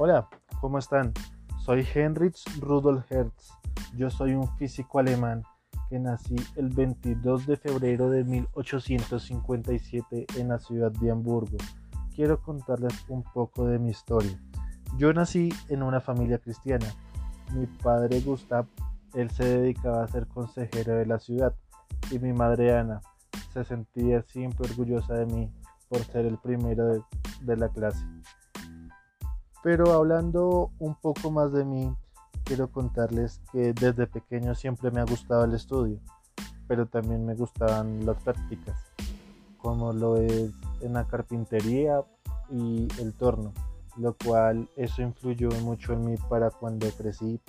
Hola, ¿cómo están? Soy Heinrich Rudolf Hertz. Yo soy un físico alemán que nací el 22 de febrero de 1857 en la ciudad de Hamburgo. Quiero contarles un poco de mi historia. Yo nací en una familia cristiana. Mi padre Gustav, él se dedicaba a ser consejero de la ciudad y mi madre Ana se sentía siempre orgullosa de mí por ser el primero de, de la clase. Pero hablando un poco más de mí, quiero contarles que desde pequeño siempre me ha gustado el estudio, pero también me gustaban las prácticas, como lo es en la carpintería y el torno, lo cual eso influyó mucho en mí para cuando crecí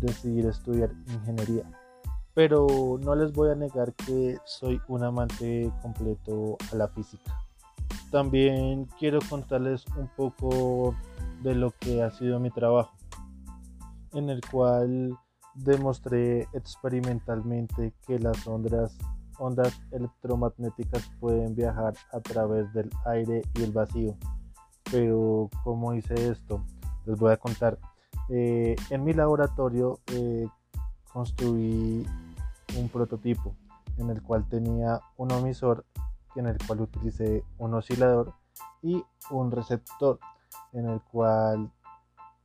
decidir estudiar ingeniería. Pero no les voy a negar que soy un amante completo a la física. También quiero contarles un poco de lo que ha sido mi trabajo, en el cual demostré experimentalmente que las ondas, ondas electromagnéticas pueden viajar a través del aire y el vacío. Pero ¿cómo hice esto? Les voy a contar. Eh, en mi laboratorio eh, construí un prototipo en el cual tenía un emisor en el cual utilicé un oscilador y un receptor en el cual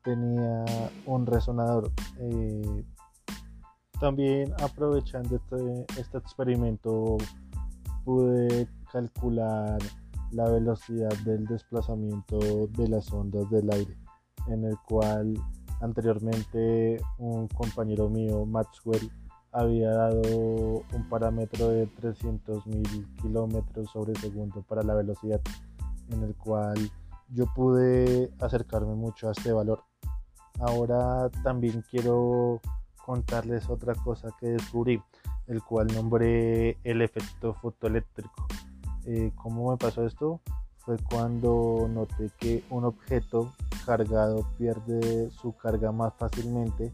tenía un resonador. Eh, también aprovechando este, este, experimento pude calcular la velocidad del desplazamiento de las ondas del aire, en el cual anteriormente un compañero mío, Maxwell, había dado un parámetro de 300.000 kilómetros sobre segundo para la velocidad, en el cual yo pude acercarme mucho a este valor. Ahora también quiero contarles otra cosa que descubrí, el cual nombré el efecto fotoeléctrico. Eh, ¿Cómo me pasó esto? Fue cuando noté que un objeto cargado pierde su carga más fácilmente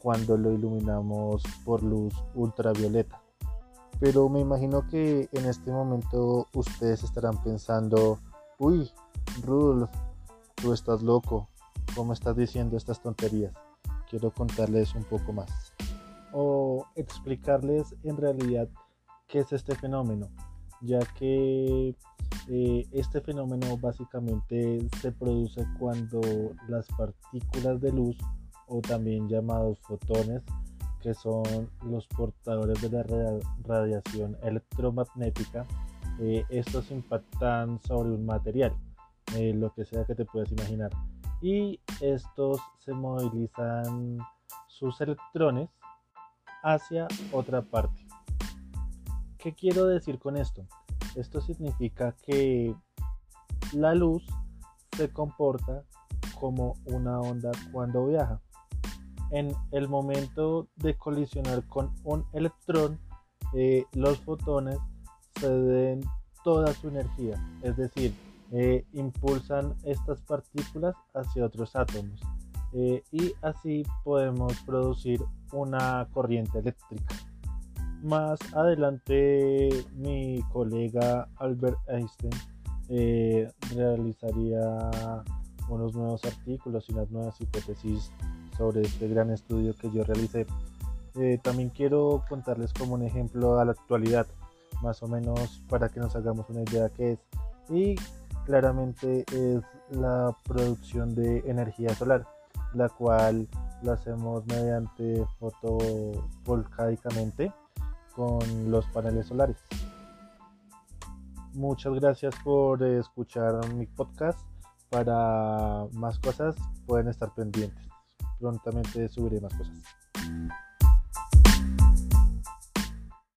cuando lo iluminamos por luz ultravioleta. Pero me imagino que en este momento ustedes estarán pensando, uy, Rudolf, tú estás loco, ¿cómo estás diciendo estas tonterías? Quiero contarles un poco más. O explicarles en realidad qué es este fenómeno, ya que eh, este fenómeno básicamente se produce cuando las partículas de luz o también llamados fotones que son los portadores de la radiación electromagnética eh, estos impactan sobre un material eh, lo que sea que te puedas imaginar. Y estos se movilizan sus electrones hacia otra parte. ¿Qué quiero decir con esto? Esto significa que la luz se comporta como una onda cuando viaja. En el momento de colisionar con un electrón, eh, los fotones ceden toda su energía, es decir, eh, impulsan estas partículas hacia otros átomos eh, y así podemos producir una corriente eléctrica. Más adelante mi colega Albert Einstein eh, realizaría unos nuevos artículos y unas nuevas hipótesis sobre este gran estudio que yo realicé. también quiero contarles como un ejemplo a la actualidad, más o menos para que nos hagamos una idea de qué es. Y claramente es la producción de energía solar, la cual la hacemos mediante fotovoltaicamente con los paneles solares. Muchas gracias por escuchar mi podcast. Para más cosas pueden estar pendientes. Prontamente subiré más cosas.